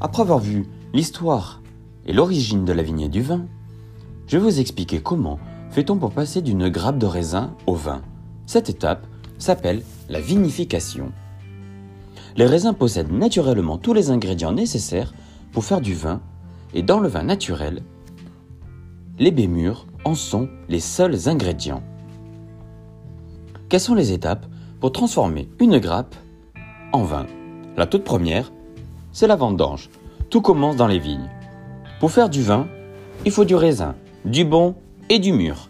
Après avoir vu l'histoire et l'origine de la vigne et du vin, je vais vous expliquer comment fait-on pour passer d'une grappe de raisin au vin. Cette étape s'appelle la vinification. Les raisins possèdent naturellement tous les ingrédients nécessaires pour faire du vin, et dans le vin naturel, les baies mûres en sont les seuls ingrédients. Quelles sont les étapes pour transformer une grappe en vin? La toute première, c'est la vendange. Tout commence dans les vignes. Pour faire du vin, il faut du raisin, du bon et du mûr.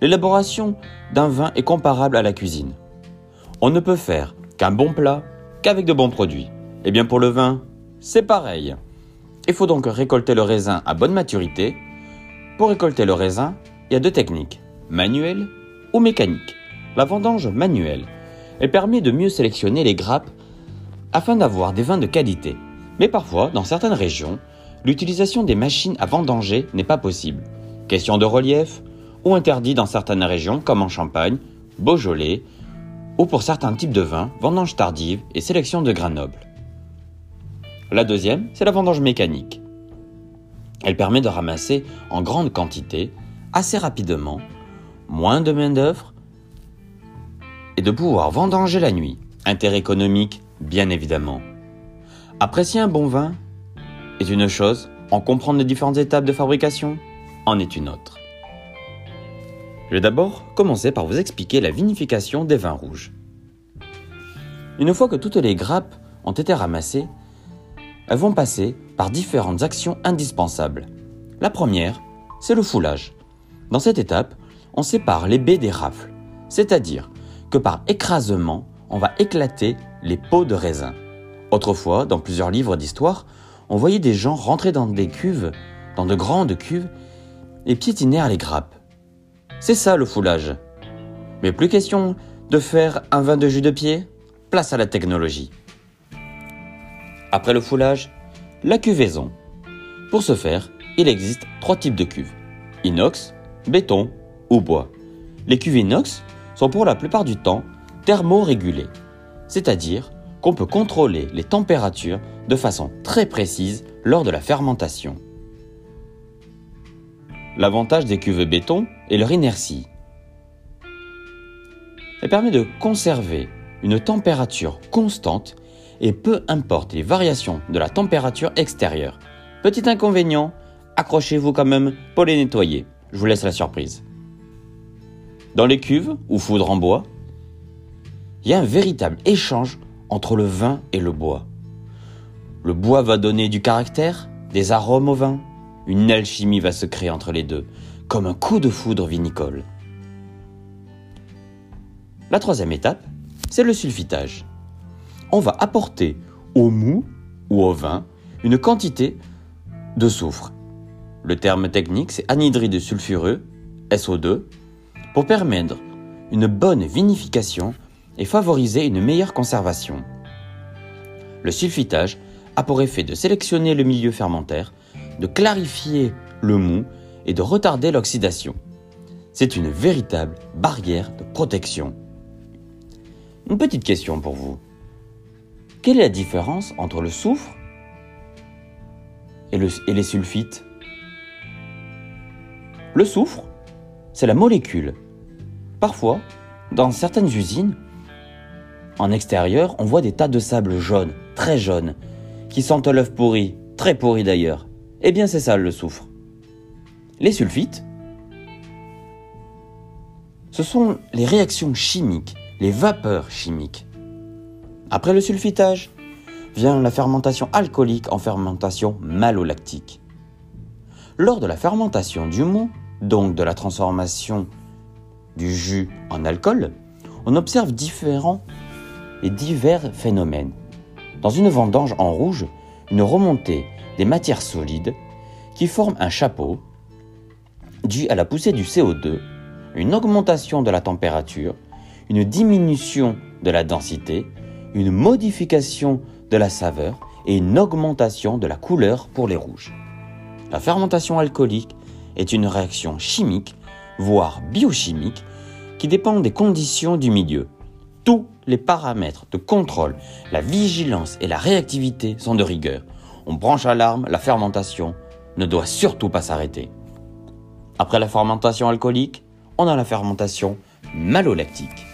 L'élaboration d'un vin est comparable à la cuisine. On ne peut faire qu'un bon plat qu'avec de bons produits. Et bien pour le vin, c'est pareil. Il faut donc récolter le raisin à bonne maturité. Pour récolter le raisin, il y a deux techniques, manuelle ou mécanique. La vendange manuelle, elle permet de mieux sélectionner les grappes afin d'avoir des vins de qualité. Mais parfois, dans certaines régions, l'utilisation des machines à vendanger n'est pas possible. Question de relief ou interdit dans certaines régions comme en Champagne, Beaujolais ou pour certains types de vins, vendange tardive et sélection de grains nobles. La deuxième, c'est la vendange mécanique. Elle permet de ramasser en grande quantité, assez rapidement, moins de main-d'œuvre et de pouvoir vendanger la nuit. Intérêt économique, bien évidemment. Apprécier un bon vin est une chose, en comprendre les différentes étapes de fabrication en est une autre. Je vais d'abord commencer par vous expliquer la vinification des vins rouges. Une fois que toutes les grappes ont été ramassées, elles vont passer par différentes actions indispensables. La première, c'est le foulage. Dans cette étape, on sépare les baies des rafles, c'est-à-dire que par écrasement, on va éclater les peaux de raisin. Autrefois, dans plusieurs livres d'histoire, on voyait des gens rentrer dans des cuves, dans de grandes cuves, et piétiner les grappes. C'est ça le foulage. Mais plus question de faire un vin de jus de pied, place à la technologie. Après le foulage, la cuvaison. Pour ce faire, il existe trois types de cuves. Inox, béton ou bois. Les cuves inox sont pour la plupart du temps thermorégulées, c'est-à-dire qu'on peut contrôler les températures de façon très précise lors de la fermentation. L'avantage des cuves béton est leur inertie. Elle permet de conserver une température constante et peu importe les variations de la température extérieure. Petit inconvénient, accrochez-vous quand même pour les nettoyer. Je vous laisse la surprise. Dans les cuves ou foudres en bois, il y a un véritable échange entre le vin et le bois. Le bois va donner du caractère, des arômes au vin, une alchimie va se créer entre les deux, comme un coup de foudre vinicole. La troisième étape, c'est le sulfitage. On va apporter au mou ou au vin une quantité de soufre. Le terme technique, c'est anhydride sulfureux, SO2, pour permettre une bonne vinification et favoriser une meilleure conservation. Le sulfitage a pour effet de sélectionner le milieu fermentaire de clarifier le mou et de retarder l'oxydation. C'est une véritable barrière de protection. Une petite question pour vous. Quelle est la différence entre le soufre et, et les sulfites? Le soufre, c'est la molécule. Parfois, dans certaines usines, en extérieur, on voit des tas de sable jaune, très jaune, qui sentent l'œuf pourri, très pourri d'ailleurs. Eh bien c'est ça le soufre. Les sulfites, ce sont les réactions chimiques, les vapeurs chimiques. Après le sulfitage, vient la fermentation alcoolique en fermentation malolactique. Lors de la fermentation du mou, donc de la transformation du jus en alcool, on observe différents divers phénomènes. Dans une vendange en rouge, une remontée des matières solides qui forment un chapeau dû à la poussée du CO2, une augmentation de la température, une diminution de la densité, une modification de la saveur et une augmentation de la couleur pour les rouges. La fermentation alcoolique est une réaction chimique, voire biochimique, qui dépend des conditions du milieu. Tous les paramètres de contrôle, la vigilance et la réactivité sont de rigueur on branche l'alarme, la fermentation ne doit surtout pas s'arrêter. Après la fermentation alcoolique, on a la fermentation malolactique.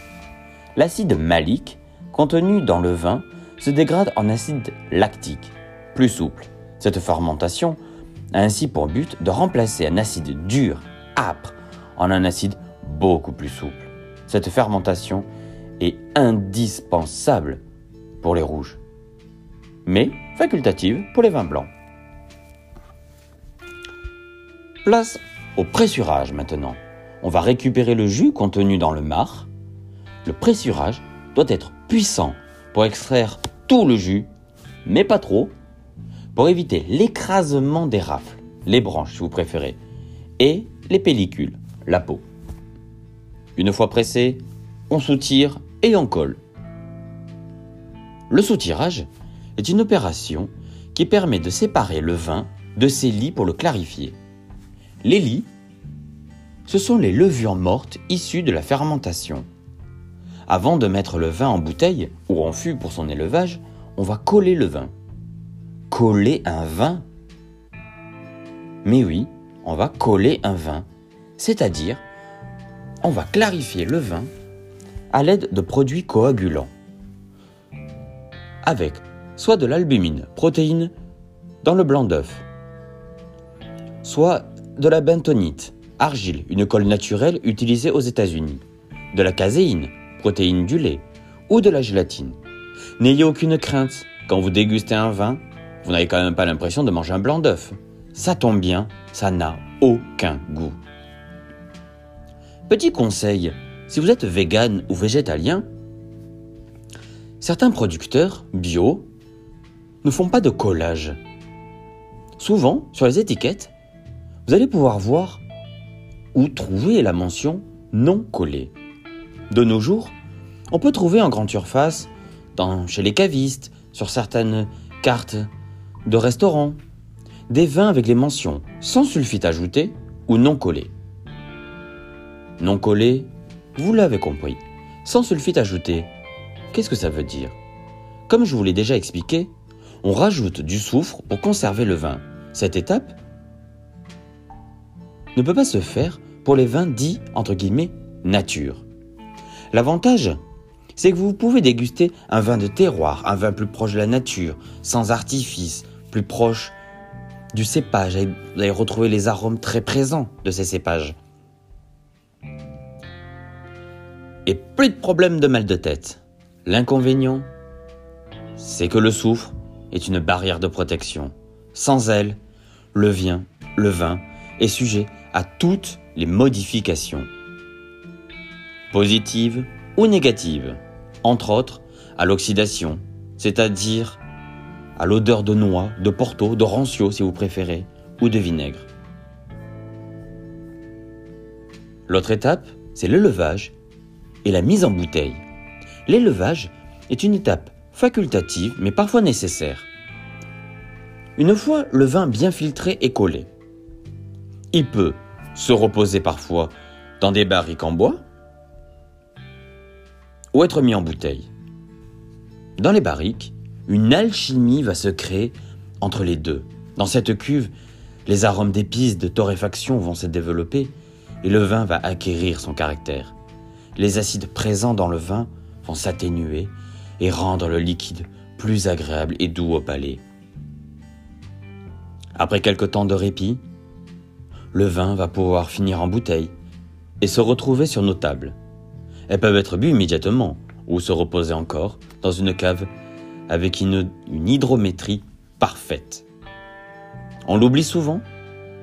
L'acide malique, contenu dans le vin, se dégrade en acide lactique, plus souple. Cette fermentation a ainsi pour but de remplacer un acide dur, âpre, en un acide beaucoup plus souple. Cette fermentation est indispensable pour les rouges, mais facultative pour les vins blancs. Place au pressurage maintenant. On va récupérer le jus contenu dans le marc. Le pressurage doit être puissant pour extraire tout le jus, mais pas trop, pour éviter l'écrasement des rafles, les branches si vous préférez, et les pellicules, la peau. Une fois pressé, on soutire et on colle. Le soutirage est une opération qui permet de séparer le vin de ses lits pour le clarifier. Les lits, ce sont les levures mortes issues de la fermentation. Avant de mettre le vin en bouteille ou en fût pour son élevage, on va coller le vin. Coller un vin? Mais oui, on va coller un vin, c'est-à-dire on va clarifier le vin à l'aide de produits coagulants. Avec soit de l'albumine, protéine, dans le blanc d'œuf, soit de la bentonite, argile, une colle naturelle utilisée aux États-Unis, de la caséine, protéine du lait, ou de la gélatine. N'ayez aucune crainte, quand vous dégustez un vin, vous n'avez quand même pas l'impression de manger un blanc d'œuf. Ça tombe bien, ça n'a aucun goût. Petit conseil, si vous êtes vegan ou végétalien, certains producteurs bio ne font pas de collage. Souvent, sur les étiquettes, vous allez pouvoir voir ou trouver la mention non collée. De nos jours, on peut trouver en grande surface, chez les cavistes, sur certaines cartes de restaurants, des vins avec les mentions sans sulfite ajouté ou non collé. Non collé, vous l'avez compris, sans sulfite ajouté. Qu'est-ce que ça veut dire? Comme je vous l'ai déjà expliqué, on rajoute du soufre pour conserver le vin. Cette étape ne peut pas se faire pour les vins dits, entre guillemets, nature. L'avantage, c'est que vous pouvez déguster un vin de terroir, un vin plus proche de la nature, sans artifice, plus proche du cépage. Vous allez retrouver les arômes très présents de ces cépages. Et plus de problèmes de mal de tête. L'inconvénient, c'est que le soufre est une barrière de protection. Sans elle, le vin, le vin est sujet à toutes les modifications, positives ou négatives, entre autres à l'oxydation, c'est-à-dire à, l'odeur de noix, de porto, de rancio si vous préférez, ou de vinaigre. L'autre étape, c'est l'élevage et la mise en bouteille. L'élevage est une étape facultative mais parfois nécessaire. Une fois le vin bien filtré et collé, il peut se reposer parfois dans des barriques en bois ou être mis en bouteille. Dans les barriques, une alchimie va se créer entre les deux. Dans cette cuve, les arômes d'épices de torréfaction vont se développer et le vin va acquérir son caractère. Les acides présents dans le vin vont s'atténuer et rendre le liquide plus agréable et doux au palais. Après quelque temps de répit, le vin va pouvoir finir en bouteille et se retrouver sur nos tables. Elles peuvent être bues immédiatement ou se reposer encore dans une cave avec une, hydrométrie parfaite. On l'oublie souvent,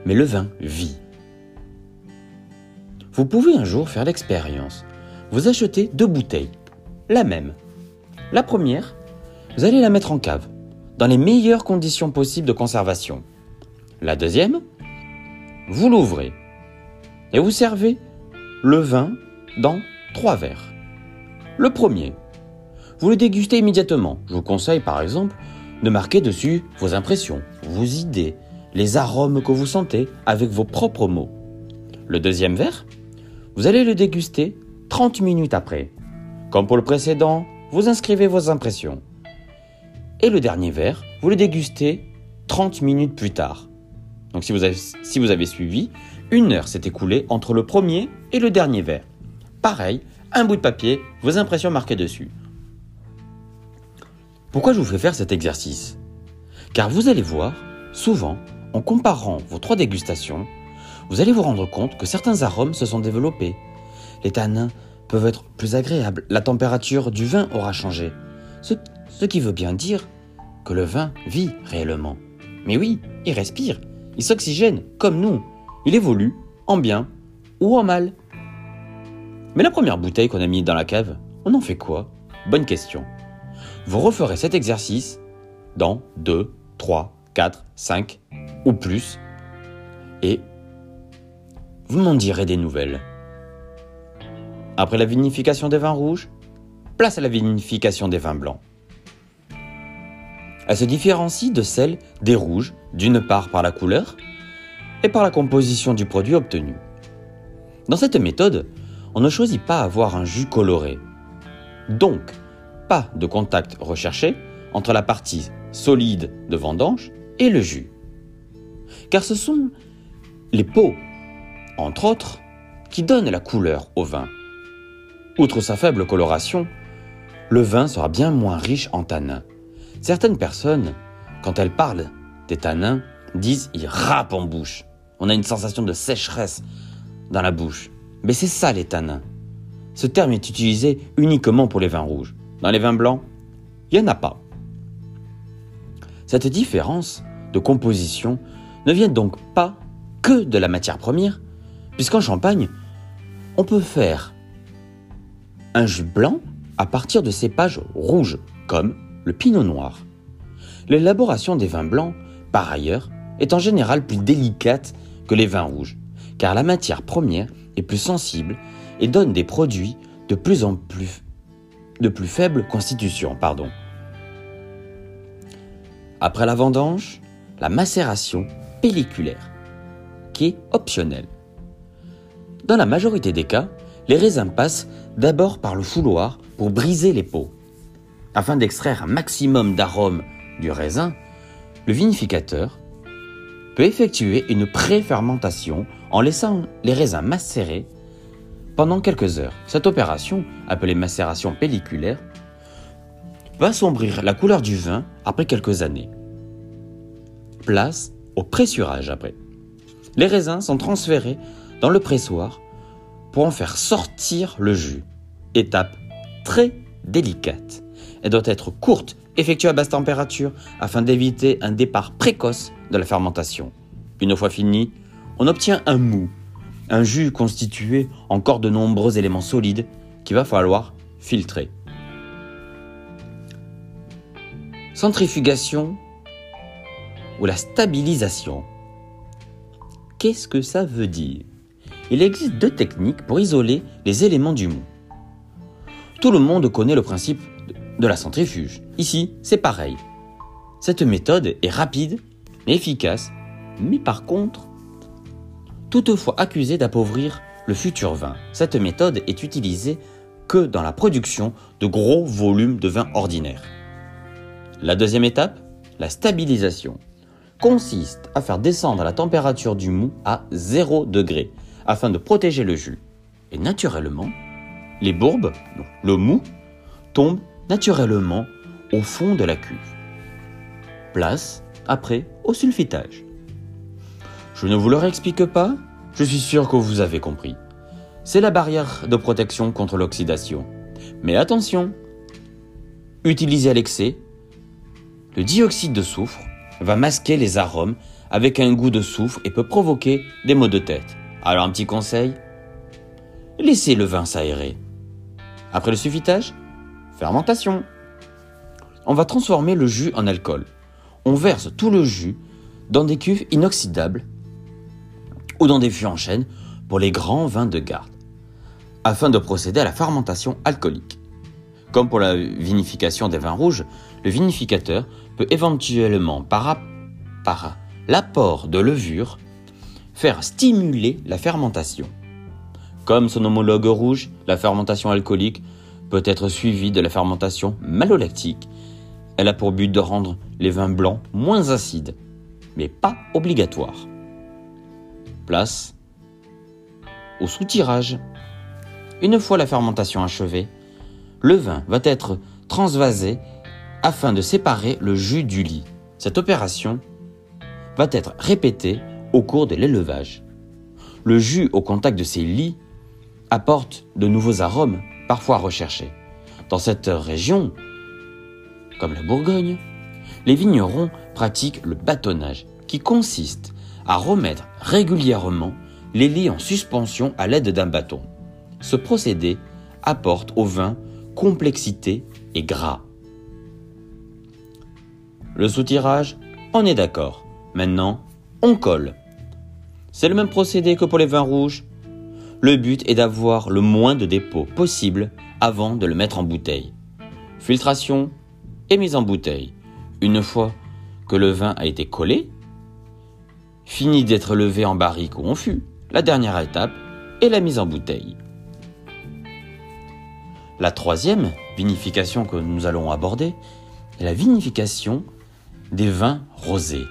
mais le vin vit. Vous pouvez un jour faire l'expérience. Vous achetez deux bouteilles, la même. La première, vous allez la mettre en cave, dans les meilleures conditions possibles de conservation. La deuxième, vous l'ouvrez et vous servez le vin dans trois verres. Le premier, vous le dégustez immédiatement. Je vous conseille par exemple de marquer dessus vos impressions, vos idées, les arômes que vous sentez avec vos propres mots. Le deuxième verre, vous allez le déguster 30 minutes après. Comme pour le précédent, vous inscrivez vos impressions. Et le dernier verre, vous le dégustez 30 minutes plus tard. Donc si vous avez, suivi, une heure s'est écoulée entre le premier et le dernier verre. Pareil, un bout de papier, vos impressions marquées dessus. Pourquoi je vous fais faire cet exercice? Car vous allez voir, souvent, en comparant vos trois dégustations, vous allez vous rendre compte que certains arômes se sont développés. Les tanins peuvent être plus agréables, la température du vin aura changé. Ce, qui veut bien dire que le vin vit réellement. Mais oui, il respire, il s'oxygène comme nous, il évolue en bien ou en mal. Mais la première bouteille qu'on a mise dans la cave, on en fait quoi? Bonne question. Vous referez cet exercice dans 2, 3, 4, 5 ou plus et vous m'en direz des nouvelles. Après la vinification des vins rouges, place à la vinification des vins blancs. Elle se différencie de celle des rouges, d'une part par la couleur et par la composition du produit obtenu. Dans cette méthode, on ne choisit pas avoir un jus coloré. Donc, pas de contact recherché entre la partie solide de vendange et le jus. Car ce sont les peaux, entre autres, qui donnent la couleur au vin. Outre sa faible coloration, le vin sera bien moins riche en tanins. Certaines personnes, quand elles parlent des tanins, disent il râpe en bouche. On a une sensation de sécheresse dans la bouche. Mais c'est ça les tanins. Ce terme est utilisé uniquement pour les vins rouges. Dans les vins blancs, il n'y en a pas. Cette différence de composition ne vient donc pas que de la matière première, puisqu'en Champagne, on peut faire un jus blanc à partir de cépages rouges, comme le pinot noir. L'élaboration des vins blancs, par ailleurs, est en général plus délicate que les vins rouges, car la matière première est plus sensible et donne des produits de plus en plus de plus faible constitution. Pardon. Après la vendange, la macération pelliculaire, qui est optionnelle. Dans la majorité des cas, les raisins passent d'abord par le fouloir pour briser les peaux. Afin d'extraire un maximum d'arômes du raisin, le vinificateur peut effectuer une pré-fermentation en laissant les raisins macérer pendant quelques heures. Cette opération, appelée macération pelliculaire, va assombrir la couleur du vin après quelques années. Place au pressurage après. Les raisins sont transférés dans le pressoir pour en faire sortir le jus. Étape très délicate. Elle doit être courte, effectuée à basse température afin d'éviter un départ précoce de la fermentation. Une fois fini, on obtient un mou, un jus constitué encore de nombreux éléments solides qu'il va falloir filtrer. Centrifugation ou la stabilisation. Qu'est-ce que ça veut dire? Il existe deux techniques pour isoler les éléments du mou. Tout le monde connaît le principe de la centrifuge. Ici, c'est pareil. Cette méthode est rapide, efficace, mais par contre, toutefois accusée d'appauvrir le futur vin. Cette méthode est utilisée que dans la production de gros volumes de vin ordinaire. La deuxième étape, la stabilisation, consiste à faire descendre la température du mou à 0 degré afin de protéger le jus. Et naturellement, les bourbes, le mou, tombent naturellement au fond de la cuve. Place, après, au sulfitage. Je ne vous le réexplique pas, je suis sûr que vous avez compris. C'est la barrière de protection contre l'oxydation. Mais attention, utilisé à l'excès, le dioxyde de soufre va masquer les arômes avec un goût de soufre et peut provoquer des maux de tête. Alors un petit conseil, laissez le vin s'aérer. Après le sulfitage, fermentation. On va transformer le jus en alcool. On verse tout le jus dans des cuves inoxydables ou dans des fûts en chêne pour les grands vins de garde, afin de procéder à la fermentation alcoolique. Comme pour la vinification des vins rouges, le vinificateur peut éventuellement, par, par l'apport de levure, faire stimuler la fermentation. Comme son homologue rouge, la fermentation alcoolique peut être suivie de la fermentation malolactique. Elle a pour but de rendre les vins blancs moins acides. mais pas obligatoire. Place au soutirage. Une fois la fermentation achevée, le vin va être transvasé afin de séparer le jus du lit. Cette opération va être répétée au cours de l'élevage. Le jus au contact de ces lits apporte de nouveaux arômes parfois recherchés. Dans cette région, comme la Bourgogne, les vignerons pratiquent le bâtonnage, qui consiste à remettre régulièrement les lits en suspension à l'aide d'un bâton. Ce procédé apporte au vin complexité et gras. Le soutirage, on est d'accord. Maintenant, on colle. C'est le même procédé que pour les vins rouges. Le but est d'avoir le moins de dépôts possible avant de le mettre en bouteille. Filtration et mise en bouteille. Une fois que le vin a été collé, fini d'être levé en barrique ou en fût, la dernière étape est la mise en bouteille. La troisième vinification que nous allons aborder est la vinification des vins rosés.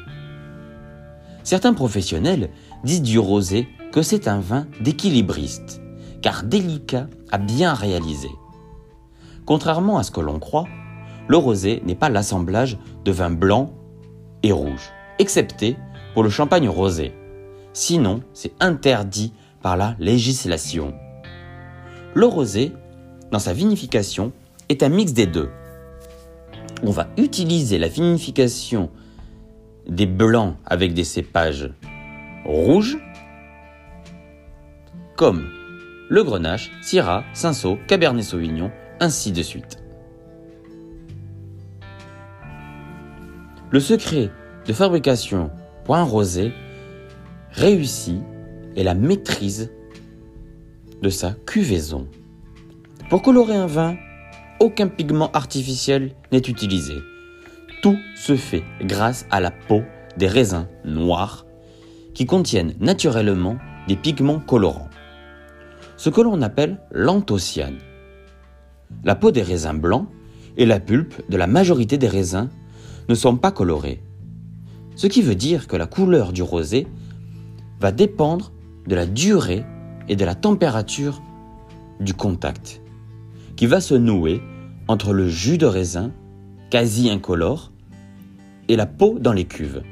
Certains professionnels disent du rosé que c'est un vin d'équilibriste, car délicat à bien réaliser. Contrairement à ce que l'on croit, le rosé n'est pas l'assemblage de vins blancs et rouges, excepté pour le champagne rosé. Sinon, c'est interdit par la législation. Le rosé, dans sa vinification, est un mix des deux. On va utiliser la vinification des blancs avec des cépages rouges, comme le grenache, syrah, cinsault, cabernet sauvignon, ainsi de suite. Le secret de fabrication pour un rosé réussi est la maîtrise de sa cuvaison. Pour colorer un vin, aucun pigment artificiel n'est utilisé. Tout se fait grâce à la peau des raisins noirs qui contiennent naturellement des pigments colorants. Ce que l'on appelle l'anthocyane. La peau des raisins blancs et la pulpe de la majorité des raisins ne sont pas colorés. Ce qui veut dire que la couleur du rosé va dépendre de la durée et de la température du contact, qui va se nouer entre le jus de raisin, quasi incolore, et la peau dans les cuves.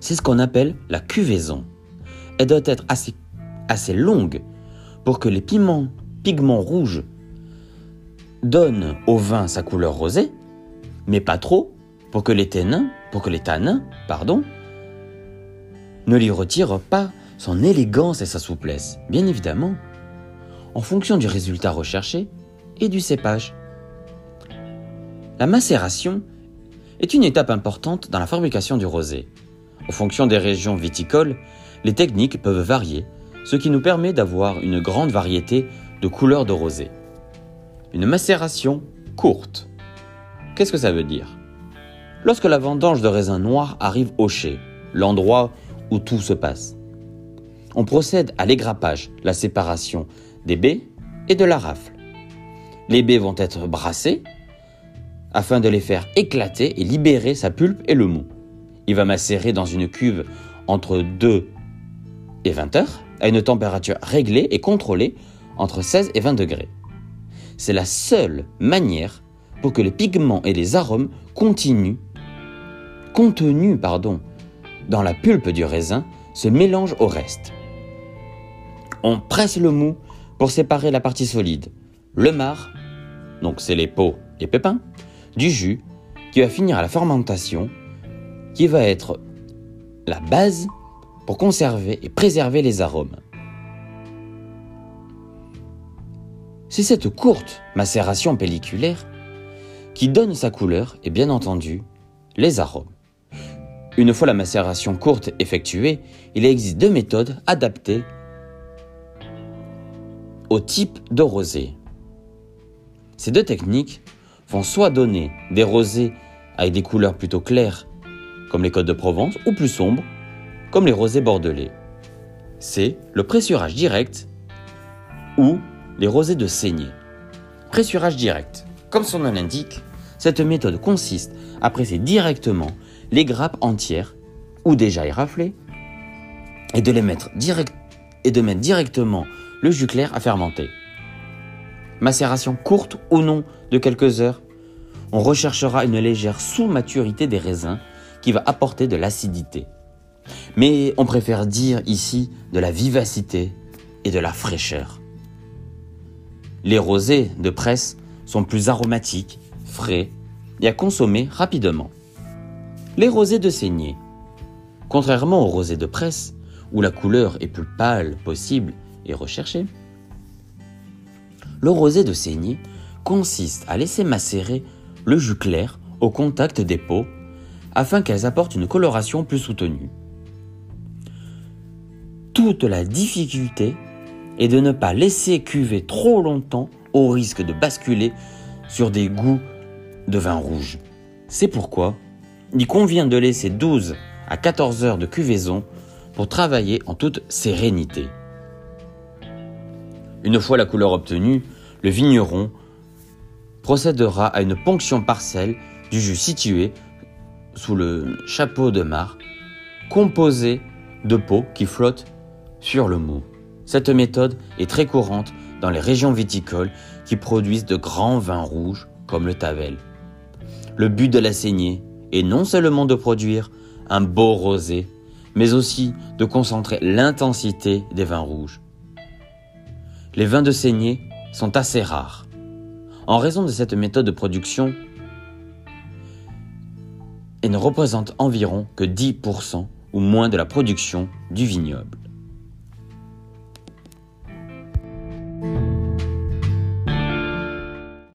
C'est ce qu'on appelle la cuvaison. Elle doit être assez, assez longue pour que les piments, pigments rouges donnent au vin sa couleur rosée, mais pas trop pour que les tanins, pour tanins, pardon, ne lui retirent pas son élégance et sa souplesse, bien évidemment, en fonction du résultat recherché et du cépage. La macération est une étape importante dans la fabrication du rosé. En fonction des régions viticoles, les techniques peuvent varier, ce qui nous permet d'avoir une grande variété de couleurs de rosé. Une macération courte. Qu'est-ce que ça veut dire? Lorsque la vendange de raisin noir arrive au chai, l'endroit où tout se passe, on procède à l'égrappage, la séparation des baies et de la rafle. Les baies vont être brassées afin de les faire éclater et libérer sa pulpe et le mou. Il va macérer dans une cuve entre 2 et 20 heures à une température réglée et contrôlée entre 16 et 20 degrés. C'est la seule manière pour que les pigments et les arômes continuent, contenus pardon, dans la pulpe du raisin se mélangent au reste. On presse le mou pour séparer la partie solide, le marc, donc c'est les peaux et pépins, du jus qui va finir à la fermentation, qui va être la base pour conserver et préserver les arômes. C'est cette courte macération pelliculaire qui donne sa couleur et bien entendu les arômes. Une fois la macération courte effectuée, il existe deux méthodes adaptées au type de rosé. Ces deux techniques vont soit donner des rosés avec des couleurs plutôt claires, comme les Côtes de Provence, ou plus sombres, comme les rosés bordelais. C'est le pressurage direct ou les rosés de saignée. Pressurage direct. Comme son nom l'indique, cette méthode consiste à presser directement les grappes entières ou déjà éraflées et de mettre mettre directement le jus clair à fermenter. Macération courte ou non de quelques heures, on recherchera une légère sous-maturité des raisins qui va apporter de l'acidité. Mais on préfère dire ici de la vivacité et de la fraîcheur. Les rosés de presse sont plus aromatiques, frais et à consommer rapidement. Les rosés de saignée. Contrairement aux rosés de presse, où la couleur est plus pâle possible et recherchée, le rosé de saignée consiste à laisser macérer le jus clair au contact des peaux afin qu'elles apportent une coloration plus soutenue. Toute la difficulté est de ne pas laisser cuver trop longtemps au risque de basculer sur des goûts de vin rouge. C'est pourquoi il convient de laisser 12 à 14 heures de cuvaison pour travailler en toute sérénité. Une fois la couleur obtenue, le vigneron procédera à une ponction partielle du jus situé sous le chapeau de mar, composé de peau qui flotte sur le mou. Cette méthode est très courante dans les régions viticoles qui produisent de grands vins rouges comme le Tavel. Le but de la saignée est non seulement de produire un beau rosé, mais aussi de concentrer l'intensité des vins rouges. Les vins de saignée sont assez rares. En raison de cette méthode de production, et ne représentent environ que 10% ou moins de la production du vignoble.